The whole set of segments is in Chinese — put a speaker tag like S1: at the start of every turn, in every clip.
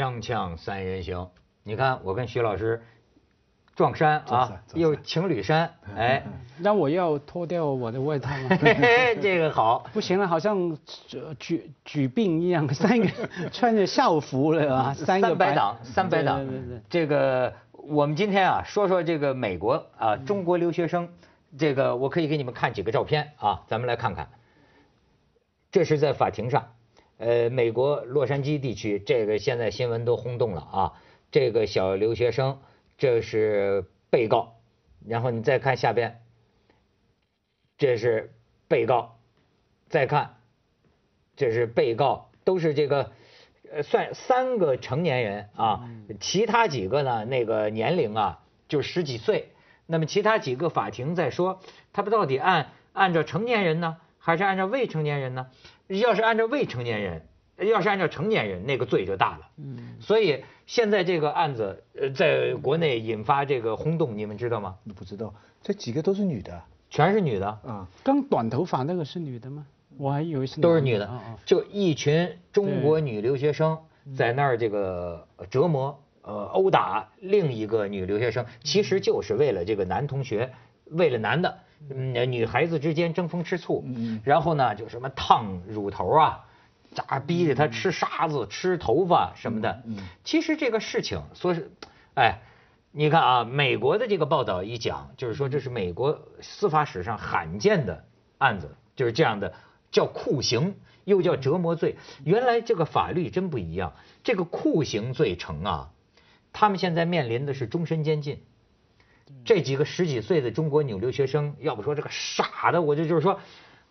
S1: 锵锵三人行，你看我跟徐老师撞衫啊，又情侣衫，哎，
S2: 那我要脱掉我的外套吗？
S1: 这个好，
S2: 不行了，好像举举病一样，三个 穿着校服了啊，三个
S1: 白党，三白党，这个我们今天啊，说说这个美国啊，中国留学生，这个我可以给你们看几个照片啊，咱们来看看，这是在法庭上。呃，美国洛杉矶地区，这个现在新闻都轰动了啊！这个小留学生，这是被告，然后你再看下边，这是被告，再看，这是被告，都是这个，呃，算三个成年人啊，其他几个呢，那个年龄啊，就十几岁。那么其他几个法庭在说，他们到底按按照成年人呢，还是按照未成年人呢？要是按照未成年人，要是按照成年人，那个罪就大了。嗯，所以现在这个案子呃，在国内引发这个轰动，你们知道吗？
S3: 不知道，这几个都是女的，
S1: 全是女的
S2: 啊。刚短头发那个是女的吗？我还以为是
S1: 都是女的。就一群中国女留学生在那儿这个折磨呃殴打另一个女留学生，其实就是为了这个男同学，为了男的。嗯，女孩子之间争风吃醋，然后呢，就什么烫乳头啊，咋逼着她吃沙子、吃头发什么的。其实这个事情说是，哎，你看啊，美国的这个报道一讲，就是说这是美国司法史上罕见的案子，就是这样的，叫酷刑，又叫折磨罪。原来这个法律真不一样，这个酷刑罪成啊，他们现在面临的是终身监禁。这几个十几岁的中国女留学生，要不说这个傻的，我就就是说，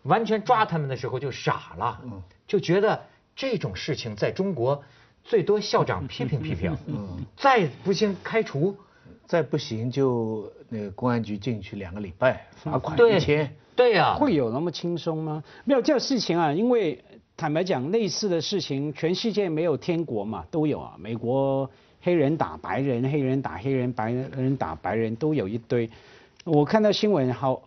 S1: 完全抓他们的时候就傻了，就觉得这种事情在中国最多校长批评批评，再不行开除，
S3: 再不行就那个公安局进去两个礼拜，罚款一千，
S1: 对呀，
S2: 会有那么轻松吗？没有这个事情啊，因为坦白讲，类似的事情全世界没有天国嘛，都有啊，美国。黑人打白人，黑人打黑人，白人打白人，都有一堆。我看到新闻好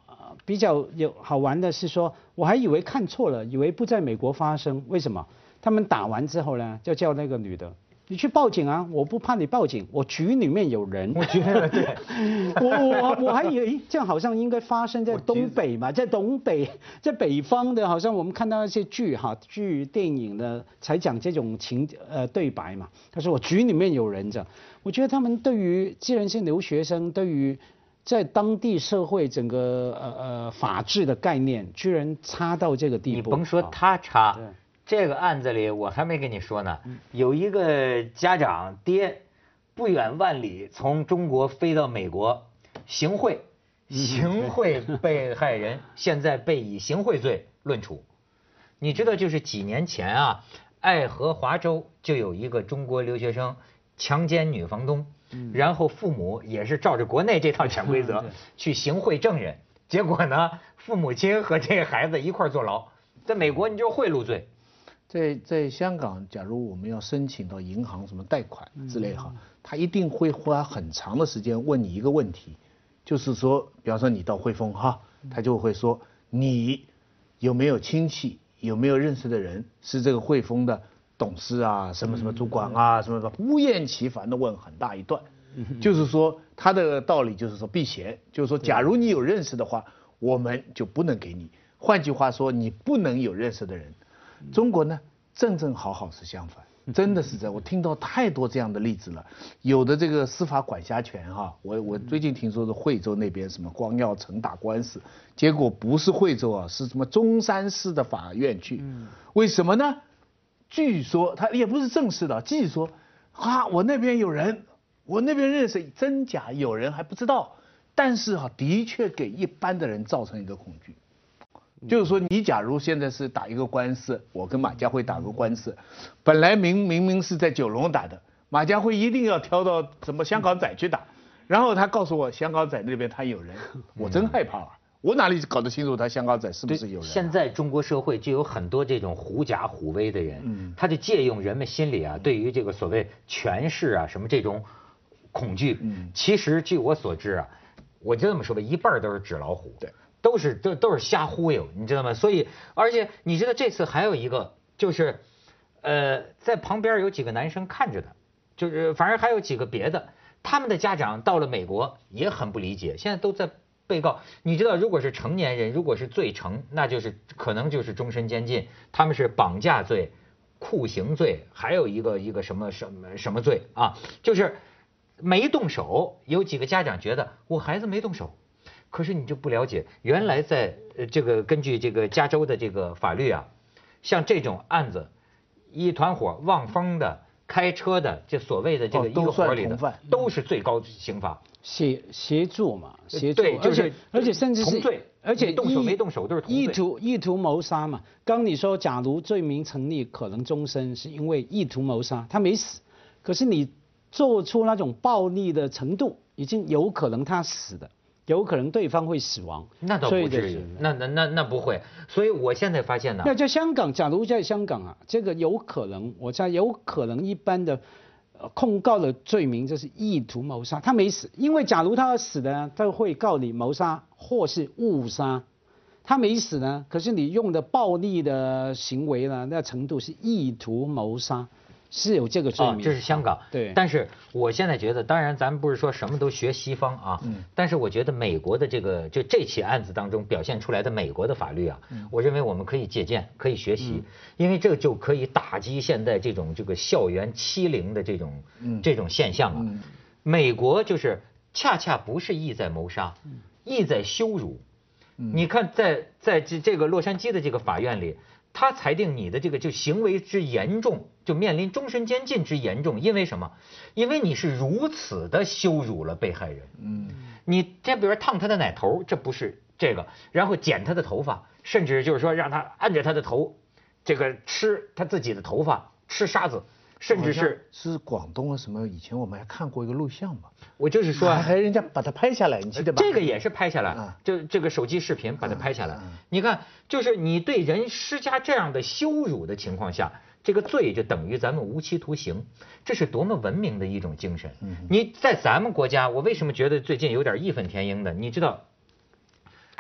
S2: 比较有好玩的是说，我还以为看错了，以为不在美国发生。为什么？他们打完之后呢，就叫那个女的。你去报警啊！我不怕你报警，我局里面有人。
S1: 我觉得对，
S2: 我我我还以为这样好像应该发生在东北嘛，在东北，在北方的，好像我们看到一些剧哈剧电影的才讲这种情呃对白嘛。他说我局里面有人这，我觉得他们对于既然是留学生，对于在当地社会整个呃呃法治的概念，居然差到这个地步。
S1: 你甭说他差。这个案子里，我还没跟你说呢。有一个家长爹，不远万里从中国飞到美国，行贿，行贿被害人，现在被以行贿罪论处。你知道，就是几年前啊，爱荷华州就有一个中国留学生强奸女房东，然后父母也是照着国内这套潜规则去行贿证人，结果呢，父母亲和这个孩子一块坐牢。在美国，你就贿赂罪。
S3: 在在香港，假如我们要申请到银行什么贷款之类哈，他一定会花很长的时间问你一个问题，就是说，比方说你到汇丰哈，他就会说你有没有亲戚，有没有认识的人是这个汇丰的董事啊，什么什么主管啊，什么什么，不厌其烦的问很大一段，就是说他的道理就是说避嫌，就是说假如你有认识的话，我们就不能给你。换句话说，你不能有认识的人。中国呢，正正好好是相反，真的是这样。我听到太多这样的例子了，有的这个司法管辖权哈，我我最近听说是惠州那边什么光耀城打官司，结果不是惠州啊，是什么中山市的法院去。为什么呢？据说他也不是正式的，据说啊，我那边有人，我那边认识，真假有人还不知道，但是哈，的确给一般的人造成一个恐惧。就是说，你假如现在是打一个官司，我跟马家辉打个官司，本来明明明是在九龙打的，马家辉一定要挑到什么香港仔去打，然后他告诉我香港仔那边他有人，我真害怕啊！我哪里搞得清楚他香港仔是不是有人？
S1: 现在中国社会就有很多这种狐假虎威的人，嗯他就借用人们心里啊对于这个所谓权势啊什么这种恐惧，嗯其实据我所知啊，我就这么说吧，一半都是纸老虎。
S3: 对。
S1: 都是都都是瞎忽悠，你知道吗？所以，而且你知道这次还有一个，就是，呃，在旁边有几个男生看着他，就是反正还有几个别的，他们的家长到了美国也很不理解，现在都在被告。你知道，如果是成年人，如果是罪成，那就是可能就是终身监禁。他们是绑架罪、酷刑罪，还有一个一个什么什么什么罪啊？就是没动手。有几个家长觉得我孩子没动手，可是你就不了解，原来在呃这个根据这个加州的这个法律啊，像这种案子，一团伙望风的。开车的，这所谓的这个一个伙里的，都是最高刑罚。
S2: 协协助嘛，协助，
S1: 就是
S2: 而且甚至是
S1: 同罪，而且动手没动手都是同罪。
S2: 意图意图谋杀嘛，刚你说，假如罪名成立，可能终身，是因为意图谋杀，他没死，可是你做出那种暴力的程度，已经有可能他死的。有可能对方会死亡，
S1: 那倒不至于，那那那那不会。所以我现在发现呢，
S2: 那在香港，假如在香港啊，这个有可能，我猜有可能一般的控告的罪名就是意图谋杀，他没死，因为假如他要死的，他会告你谋杀或是误杀，他没死呢，可是你用的暴力的行为呢，那程度是意图谋杀。是有这个罪名，
S1: 这是香港。
S2: 对，
S1: 但是我现在觉得，当然咱们不是说什么都学西方啊，嗯，但是我觉得美国的这个就这起案子当中表现出来的美国的法律啊，我认为我们可以借鉴，可以学习，因为这就可以打击现在这种这个校园欺凌的这种这种现象啊。美国就是恰恰不是意在谋杀，意在羞辱。你看，在在这这个洛杉矶的这个法院里。他裁定你的这个就行为之严重，就面临终身监禁之严重，因为什么？因为你是如此的羞辱了被害人。嗯，你这比如说烫他的奶头，这不是这个，然后剪他的头发，甚至就是说让他按着他的头，这个吃他自己的头发，吃沙子。甚至是
S3: 是广东啊什么？以前我们还看过一个录像嘛。
S1: 我就是说，
S3: 还人家把它拍下来，你记得吧？
S1: 这个也是拍下来，就这个手机视频把它拍下来。你看，就是你对人施加这样的羞辱的情况下，这个罪就等于咱们无期徒刑，这是多么文明的一种精神。你在咱们国家，我为什么觉得最近有点义愤填膺的？你知道，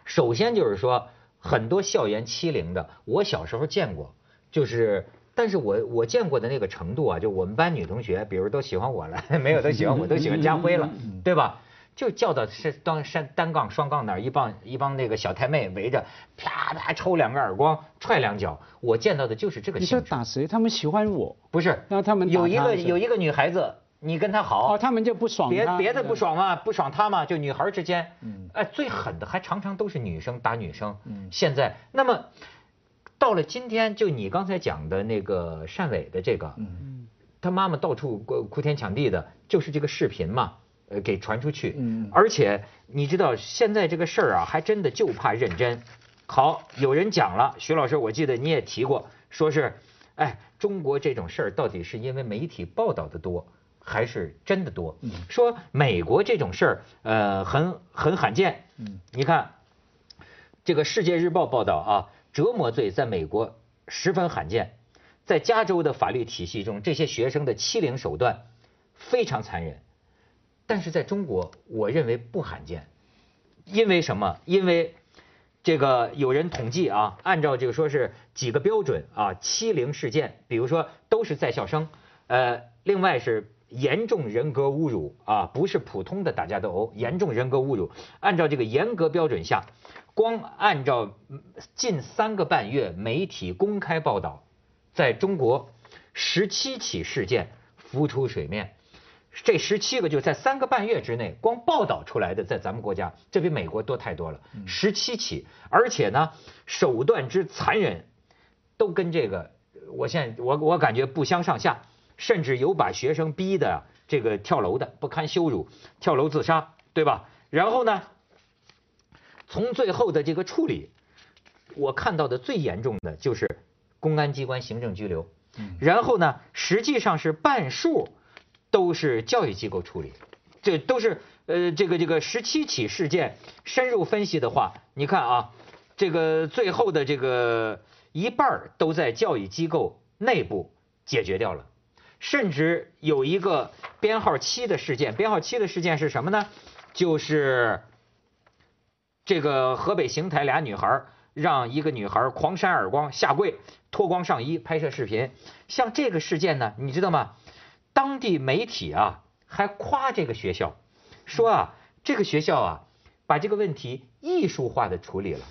S1: 首先就是说，很多校园欺凌的，我小时候见过，就是。但是我我见过的那个程度啊，就我们班女同学，比如都喜欢我了，没有都喜欢我，都喜欢家辉了，对吧？就叫到是当山单杠双杠那儿，一帮一帮那个小太妹围着，啪啪抽两个耳光，踹两脚。我见到的就是这个。
S2: 你说打谁？他们喜欢我？
S1: 不是，
S2: 让他们
S1: 有一个有一个女孩子，你跟她好，
S2: 哦，他们就不爽。
S1: 别别的不爽嘛，不爽她嘛，就女孩之间，哎，最狠的还常常都是女生打女生。现在那么。到了今天，就你刚才讲的那个单伟的这个，嗯，他妈妈到处哭哭天抢地的，就是这个视频嘛，呃，给传出去，嗯，而且你知道现在这个事儿啊，还真的就怕认真。好，有人讲了，徐老师，我记得你也提过，说是，哎，中国这种事儿到底是因为媒体报道的多，还是真的多？说美国这种事儿，呃，很很罕见。嗯，你看，这个《世界日报》报道啊。折磨罪在美国十分罕见，在加州的法律体系中，这些学生的欺凌手段非常残忍，但是在中国，我认为不罕见，因为什么？因为这个有人统计啊，按照这个说是几个标准啊，欺凌事件，比如说都是在校生，呃，另外是严重人格侮辱啊，不是普通的打架斗殴，严重人格侮辱，按照这个严格标准下。光按照近三个半月媒体公开报道，在中国十七起事件浮出水面，这十七个就在三个半月之内，光报道出来的，在咱们国家，这比美国多太多了。十七起，而且呢，手段之残忍，都跟这个，我现在我我感觉不相上下，甚至有把学生逼的这个跳楼的，不堪羞辱，跳楼自杀，对吧？然后呢？从最后的这个处理，我看到的最严重的就是公安机关行政拘留，然后呢，实际上是半数都是教育机构处理，这都是呃这个这个十七起事件深入分析的话，你看啊，这个最后的这个一半都在教育机构内部解决掉了，甚至有一个编号七的事件，编号七的事件是什么呢？就是。这个河北邢台俩女孩让一个女孩狂扇耳光下跪脱光上衣拍摄视频，像这个事件呢，你知道吗？当地媒体啊还夸这个学校，说啊这个学校啊把这个问题艺术化的处理了，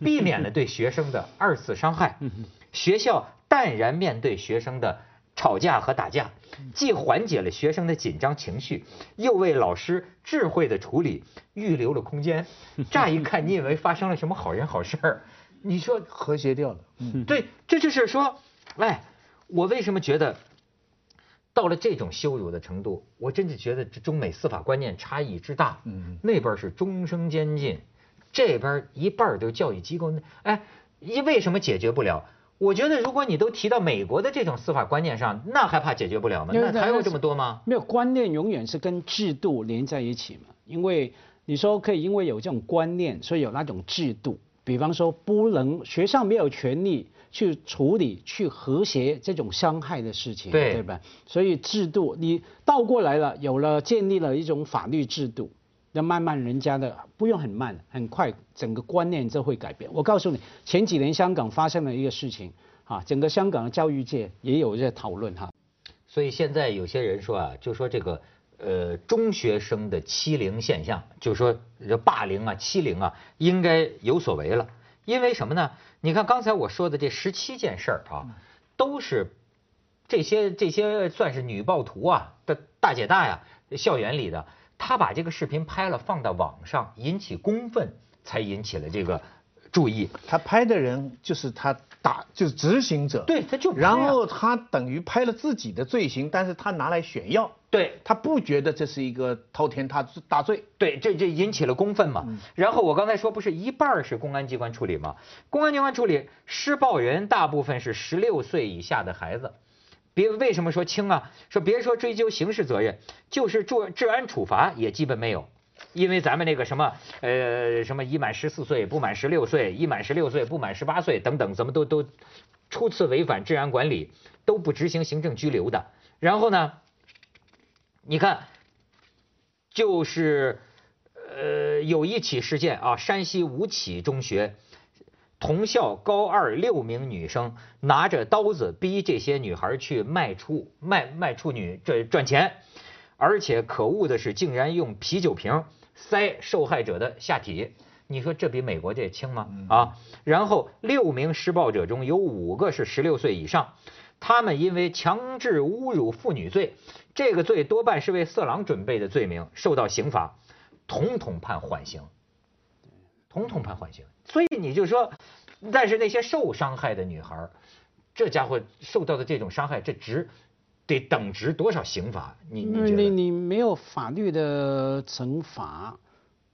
S1: 避免了对学生的二次伤害。学校淡然面对学生的吵架和打架，既缓解了学生的紧张情绪，又为老师智慧的处理预留了空间。乍一看，你以为发生了什么好人好事儿，你说
S3: 和谐掉了。
S1: 嗯，对，这就是说，哎，我为什么觉得到了这种羞辱的程度，我真的觉得这中美司法观念差异之大。嗯，那边是终生监禁，这边一半都教育机构。哎，一为什么解决不了？我觉得如果你都提到美国的这种司法观念上，那还怕解决不了吗？那还有这么多吗？
S2: 没有，观念永远是跟制度连在一起嘛。因为你说可以因为有这种观念，所以有那种制度。比方说，不能学校没有权利去处理、去和谐这种伤害的事情，对吧？所以制度你倒过来了，有了建立了一种法律制度，那慢慢人家的不用很慢，很快整个观念就会改变。我告诉你，前几年香港发生了一个事情，啊，整个香港的教育界也有在讨论哈。
S1: 所以现在有些人说啊，就说这个。呃，中学生的欺凌现象，就说这霸凌啊、欺凌啊，应该有所为了。因为什么呢？你看刚才我说的这十七件事儿啊，都是这些这些算是女暴徒啊的大姐大呀，校园里的，他把这个视频拍了放到网上，引起公愤，才引起了这个注意。
S3: 他拍的人就是他。打就是执行者，
S1: 对，他就
S3: 然后他等于拍了自己的罪行，但是他拿来炫耀，
S1: 对
S3: 他不觉得这是一个滔天大大罪，
S1: 对，这这引起了公愤嘛。然后我刚才说不是一半是公安机关处理吗？公安机关处理施暴人大部分是十六岁以下的孩子，别为什么说轻啊？说别说追究刑事责任，就是治治安处罚也基本没有。因为咱们那个什么，呃，什么已满十四岁不满十六岁，已满十六岁不满十八岁等等，怎么都都初次违反治安管理都不执行行政拘留的。然后呢，你看，就是呃有一起事件啊，山西吴起中学同校高二六名女生拿着刀子逼这些女孩去卖处卖卖处女赚赚钱，而且可恶的是，竟然用啤酒瓶。塞受害者的下体，你说这比美国这轻吗？啊，然后六名施暴者中有五个是十六岁以上，他们因为强制侮辱妇女罪，这个罪多半是为色狼准备的罪名，受到刑罚，统统判缓刑，统统判缓刑。所以你就说，但是那些受伤害的女孩，这家伙受到的这种伤害，这值。得等值多少刑罚？你你？
S2: 你你没有法律的惩罚，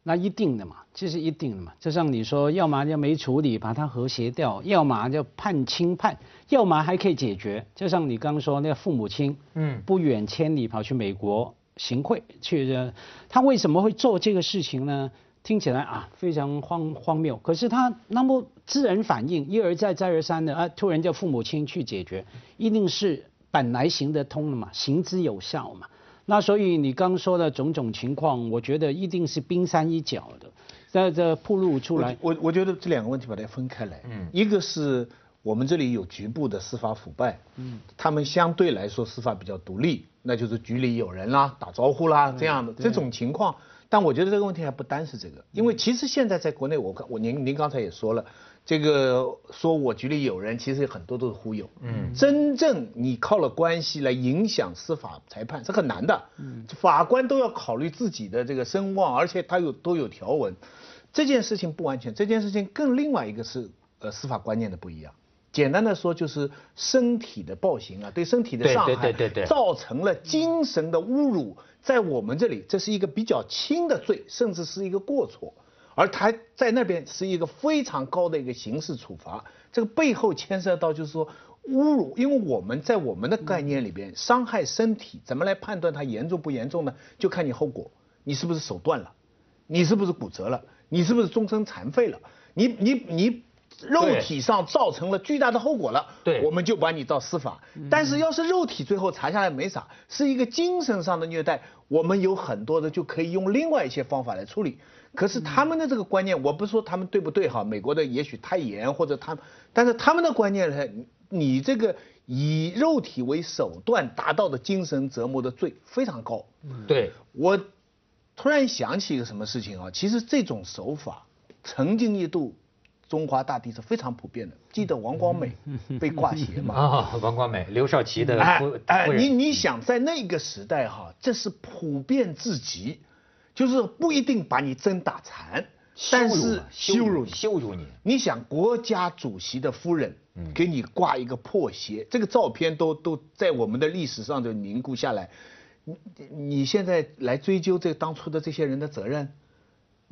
S2: 那一定的嘛，这是一定的嘛。就像你说，要么就没处理，把它和谐掉；要么就判轻判；要么还可以解决。就像你刚说那个父母亲，嗯，不远千里跑去美国行贿去，他为什么会做这个事情呢？听起来啊非常荒荒谬，可是他那么自然反应，一而再再而三的啊，突然叫父母亲去解决，一定是。本来行得通了嘛，行之有效嘛，那所以你刚说的种种情况，我觉得一定是冰山一角的，在这铺露出来。
S3: 我我觉得这两个问题把它分开来，嗯，一个是我们这里有局部的司法腐败，嗯，他们相对来说司法比较独立，那就是局里有人啦，打招呼啦这样的这种情况。但我觉得这个问题还不单是这个，因为其实现在在国内，我我您您刚才也说了。这个说我局里有人，其实很多都是忽悠。嗯，真正你靠了关系来影响司法裁判是很难的。嗯，法官都要考虑自己的这个声望，而且他有都有条文。这件事情不完全，这件事情更另外一个是呃司法观念的不一样。简单的说就是身体的暴行啊，对身体的伤害，
S1: 对对对对，
S3: 造成了精神的侮辱，在我们这里这是一个比较轻的罪，甚至是一个过错。而他在那边是一个非常高的一个刑事处罚，这个背后牵涉到就是说侮辱，因为我们在我们的概念里边，伤害身体怎么来判断它严重不严重呢？就看你后果，你是不是手断了，你是不是骨折了，你是不是终身残废了，你你你肉体上造成了巨大的后果了，
S1: 对，
S3: 我们就把你到司法。但是要是肉体最后查下来没啥，是一个精神上的虐待，我们有很多的就可以用另外一些方法来处理。可是他们的这个观念，我不说他们对不对哈，美国的也许太严或者他，但是他们的观念呢，你这个以肉体为手段达到的精神折磨的罪非常高。
S1: 对，
S3: 我突然想起一个什么事情啊？其实这种手法曾经一度中华大地是非常普遍的。记得王光美 被挂鞋嘛？
S1: 啊，王光美，刘少奇的
S3: 哎
S1: 夫人
S3: 你你想在那个时代哈，这是普遍至极，就是不一定把你真打残，但是羞辱你。
S1: 羞辱你，
S3: 你想国家主席的夫人
S1: 嗯
S3: 给你挂一个破鞋，这个照片都都在我们的历史上就凝固下来。你你现在来追究这当初的这些人的责任，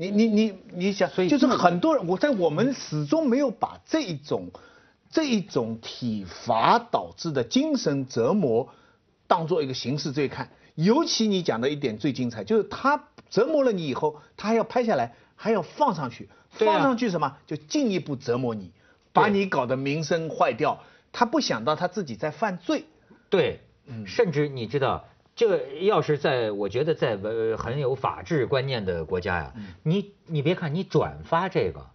S3: 你你你你想，
S1: 所以
S3: 就是很多人，我在我们始终没有把这一种这一种体罚导致的精神折磨当做一个刑事罪看。尤其你讲的一点最精彩，就是他折磨了你以后，他还要拍下来，还要放上去，放上去什么？就进一步折磨你，把你搞得名声坏掉。他不想到他自己在犯罪。
S1: 对，
S3: 嗯
S1: 甚至你知道，这个要是在我觉得在呃很有法治观念的国家呀，
S3: 嗯
S1: 你你别看你转发这个。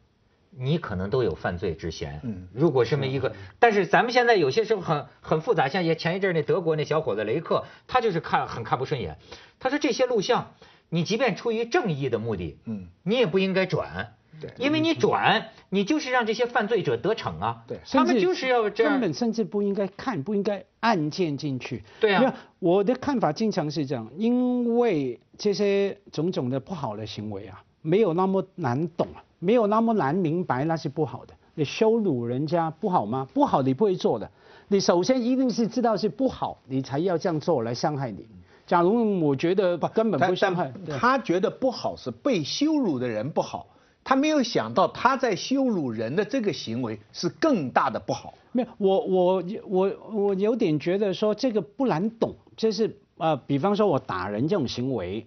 S1: 你可能都有犯罪之嫌，
S3: 嗯
S1: 如果这么一个，但是咱们现在有些时候很很复杂，像也前一阵那德国那小伙子雷克，他就是看很看不顺眼，他说这些录像，你即便出于正义的目的，
S3: 嗯，
S1: 你也不应该转，
S3: 对
S1: 因为你转，你就是让这些犯罪者得逞啊，
S3: 对
S1: 他们就是要这样
S2: 根，本甚至不应该看，不应该按键进去。
S1: 对啊
S2: 我的看法经常是这样，因为这些种种的不好的行为啊，没有那么难懂啊，没有那么难明白那是不好的。你羞辱人家不好吗？不好你不会做的。你首先一定是知道是不好，你才要这样做来伤害你。假如我觉得根本不
S3: 他
S2: 伤害，
S3: 他觉得不好是被羞辱的人不好，他没有想到他在羞辱人的这个行为是更大的不好。
S2: 没有，我我我我有点觉得说这个不难懂，就是呃，比方说我打人这种行为，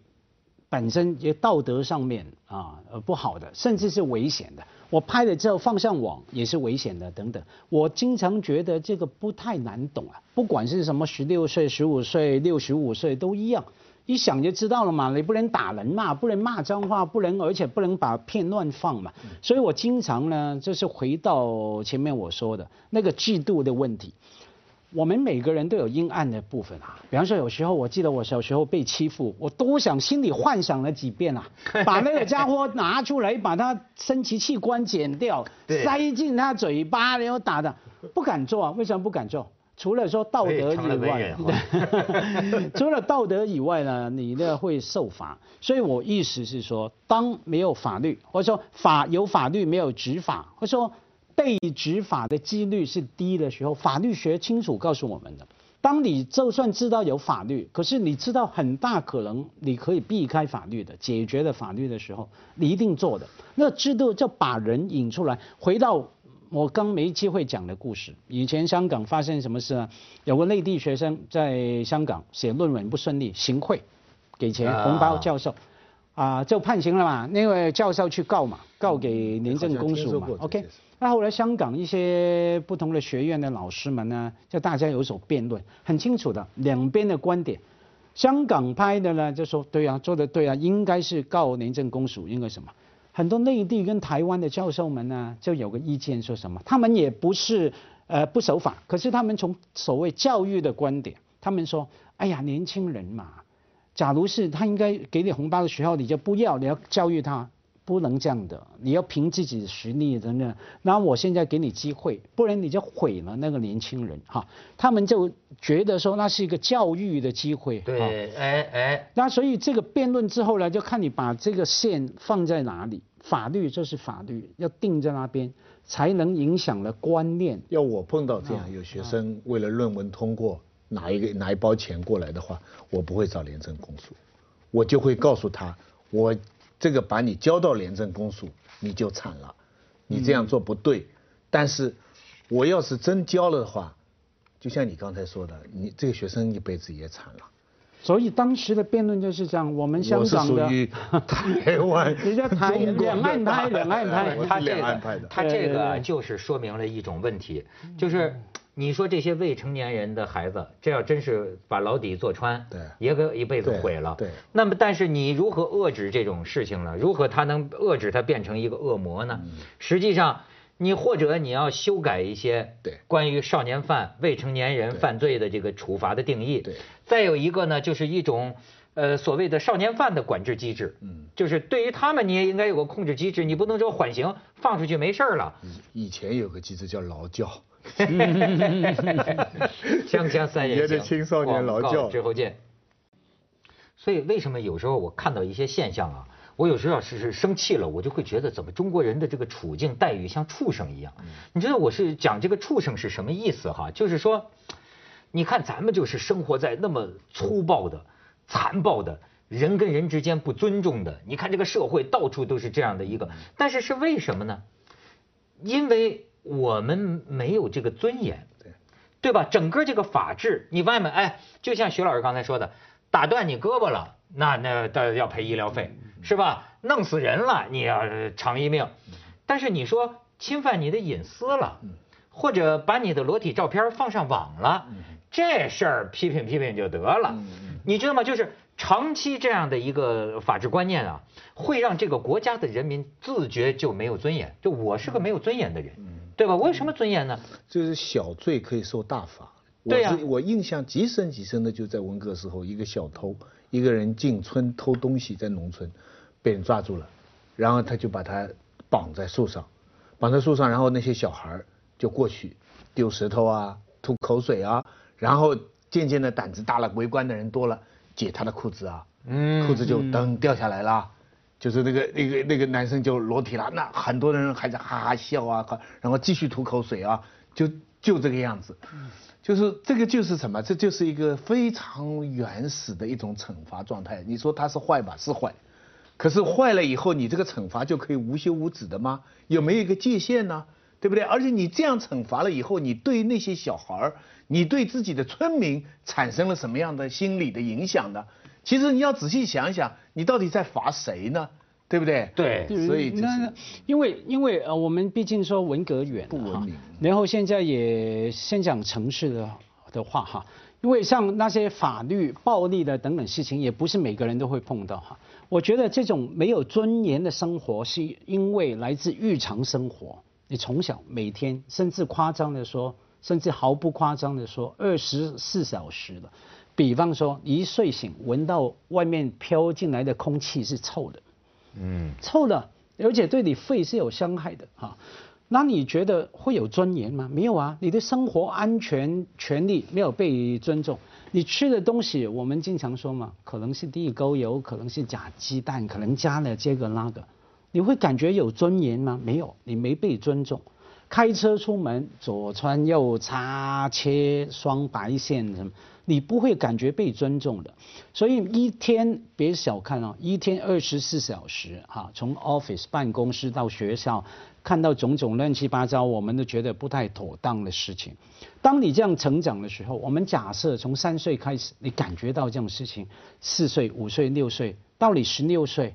S2: 本身也道德上面啊呃不好的，甚至是危险的。我拍了之后放上网也是危险的等等。我经常觉得这个不太难懂啊，不管是什么十六岁、十五岁、六十五岁都一样。一想就知道了嘛，你不能打人嘛，不能骂脏话，不能，而且不能把片乱放嘛。所以我经常呢，就是回到前面我说的那个制度的问题。我们每个人都有阴暗的部分啊，比方说有时候我记得我小时候被欺负，我多想心里幻想了几遍啊，把那个家伙拿出来，把他生殖器官剪掉，塞进他嘴巴，然后打的，不敢做啊，为什么不敢做？除了说道德
S1: 以
S2: 外，除了道德以外呢，你呢会受罚。所以我意思是说，当没有法律，或者说法有法律没有执法，或者说被执法的几率是低的时候，法律学清楚告诉我们的。当你就算知道有法律，可是你知道很大可能你可以避开法律的，解决了法律的时候，你一定做的。那制度就把人引出来，回到我刚没机会讲的故事。以前香港发生什么事呢？有个内地学生在香港写论文不顺利，行贿，给钱
S1: 啊
S2: 红包教授，啊、就判刑了嘛。那位教授去告嘛，告给廉政公署嘛 OK。那后来香港一些不同的学院的老师们呢，就大家有所辩论，很清楚的两边的观点。香港派的呢就说对啊，做的对啊，应该是告廉政公署，应该什么？很多内地跟台湾的教授们呢，就有个意见说什么？他们也不是呃不守法，可是他们从所谓教育的观点，他们说，哎呀，年轻人嘛，假如是他应该给你红包的时候，你就不要，你要教育他，不能这样的，你要凭自己的实力等等。那我现在给你机会，不然你就毁了那个年轻人哈。他们就觉得说那是一个教育的机会。
S1: 对，哎哎，
S2: 那所以这个辩论之后呢，就看你把这个线放在哪里。法律就是法律，要定在那边，才能影响了观念。
S3: 要我碰到这样有学生为了论文通过拿一个拿一包钱过来的话，我不会找廉政公署，我就会告诉他，我这个把你交到廉政公署，你就惨了，你这样做不对。但是我要是真交了的话，就像你刚才说的，你这个学生一辈子也惨了。
S2: 所以当时的辩论就是这样，我们香
S3: 我是
S2: 港的，
S3: 属于 台湾
S2: 人家台
S3: 中国的
S2: 两岸派两岸派
S1: 他这个。他这个就是说明了一种问题，就是你说这些未成年人的孩子，这要真是把牢底坐穿，
S3: 对
S1: 也给一辈子毁了。
S3: 对
S1: 那么，但是你如何遏制这种事情呢？如何他能遏制他变成一个恶魔呢？
S3: 嗯
S1: 实际上，你或者你要修改一些
S3: 对
S1: 关于少年犯、未成年人犯罪的这个处罚的定义。
S3: 对
S1: 再有一个呢，就是一种呃所谓的少年犯的管制机制。
S3: 嗯，
S1: 就是对于他们你也应该有个控制机制，你不能说缓刑放出去没事儿了。
S3: 以前有个机制叫劳教
S1: 锵锵三人
S3: 也得
S1: 行，
S3: 青少年劳教
S1: 之后见。所以为什么有时候我看到一些现象啊，我有时候要是是生气了，我就会觉得怎么中国人的这个处境待遇像畜生一样。你知道我是讲这个畜生是什么意思哈？就是说，你看咱们就是生活在那么粗暴的、残暴的。人跟人之间不尊重的，你看这个社会到处都是这样的一个，但是是为什么呢？因为我们没有这个尊严，
S3: 对
S1: 对吧？整个这个法治，你外面哎，就像徐老师刚才说的，打断你胳膊了，那那那要赔医疗费，是吧？弄死人了，你要偿一命。但是你说侵犯你的隐私了，或者把你的裸体照片放上网了，这事儿批评批评就得了。你知道吗？就是长期这样的一个法治观念啊，会让这个国家的人民自觉就没有尊严。就我是个没有尊严的人，对吧？我有什么尊严呢？
S3: 就是小罪可以受大罚。
S1: 对呀
S3: 我印象极深极深的就在文革时候，一个小偷，一个人进村偷东西，在农村被人抓住了，然后他就把他绑在树上，绑在树上，然后那些小孩儿就过去丢石头啊、吐口水啊，然后渐渐的胆子大了，围观的人多了，解他的裤子啊，
S1: 嗯
S3: 裤子就噔掉下来了。就是那个那个那个男生就裸体了，那很多人还在哈哈笑啊，然后继续吐口水啊，就就这个样子，就是这个就是什么？这就是一个非常原始的一种惩罚状态。你说他是坏吧？是坏，可是坏了以后，你这个惩罚就可以无休无止的吗？有没有一个界限呢？对不对？而且你这样惩罚了以后，你对那些小孩儿，你对自己的村民产生了什么样的心理的影响呢？其实你要仔细想想，你到底在罚谁呢？对不对？
S1: 对
S2: 对
S3: 所以就是
S2: 那那因为因为呃，我们毕竟说文革远了哈
S3: 不文明
S2: 然后现在也先讲城市的的话哈，因为像那些法律暴力的等等事情，也不是每个人都会碰到哈。我觉得这种没有尊严的生活，是因为来自日常生活，你从小每天，甚至夸张的说，甚至毫不夸张的说，二十四小时的，比方说一睡醒闻到外面飘进来的空气是臭的。
S1: 嗯，
S2: 臭的，而且对你肺是有伤害的哈、那你觉得会有尊严吗？没有啊，你的生活安全权利没有被尊重。你吃的东西，我们经常说嘛，可能是地沟油，可能是假鸡蛋，可能加了这个那个，你会感觉有尊严吗？没有，你没被尊重。开车出门左穿右插切双白线什么，你不会感觉被尊重的。所以一天别小看哦，一天二十四小时哈、从 office 办公室到学校，看到种种乱七八糟，我们都觉得不太妥当的事情。当你这样成长的时候，我们假设从三岁开始，你感觉到这种事情，四岁、五岁、六岁，到你十六岁，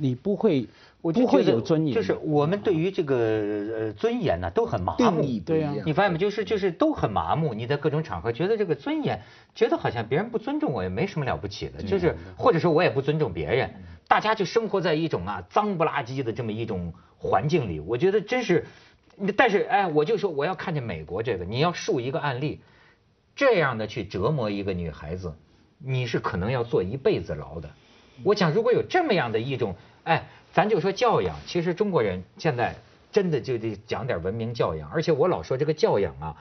S2: 你不会，不会
S1: 我就觉得
S2: 有尊严。
S1: 就是我们对于这个呃尊严呢、都很麻木
S2: 对啊。
S1: 你发现没？就是就是都很麻木。你在各种场合觉得这个尊严，觉得好像别人不尊重我也没什么了不起的，就是或者说我也不尊重别人，大家就生活在一种啊脏不拉几的这么一种环境里。我觉得真是，但是哎，我就说我要看见美国这个，你要树一个案例，这样的去折磨一个女孩子，你是可能要坐一辈子牢的。我想，如果有这么样的一种，哎，咱就说教养，其实中国人现在真的就得讲点文明教养，而且我老说这个教养啊，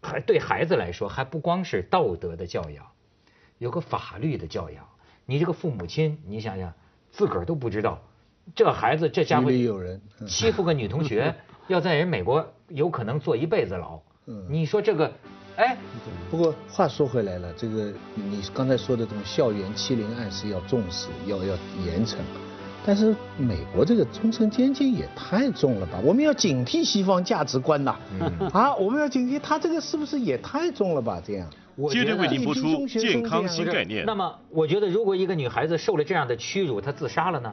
S1: 还对孩子来说还不光是道德的教养，有个法律的教养。你这个父母亲，你想想，自个儿都不知道，这孩子这家伙
S3: 有人嗯
S1: 欺负个女同学，要在人美国有可能坐一辈子牢。
S3: 嗯
S1: 你说这个，哎，
S3: 不过话说回来了，这个你刚才说的这种校园欺凌案是要重视，要要严惩，但是美国这个终身监禁也太重了吧？我们要警惕西方价值观呐、啊，我们要警惕他这个是不是也太重了吧？这样，
S4: 接
S1: 我觉得
S4: 着为您播出健康新概念
S1: 那。么，我觉得如果一个女孩子受了这样的屈辱，她自杀了呢？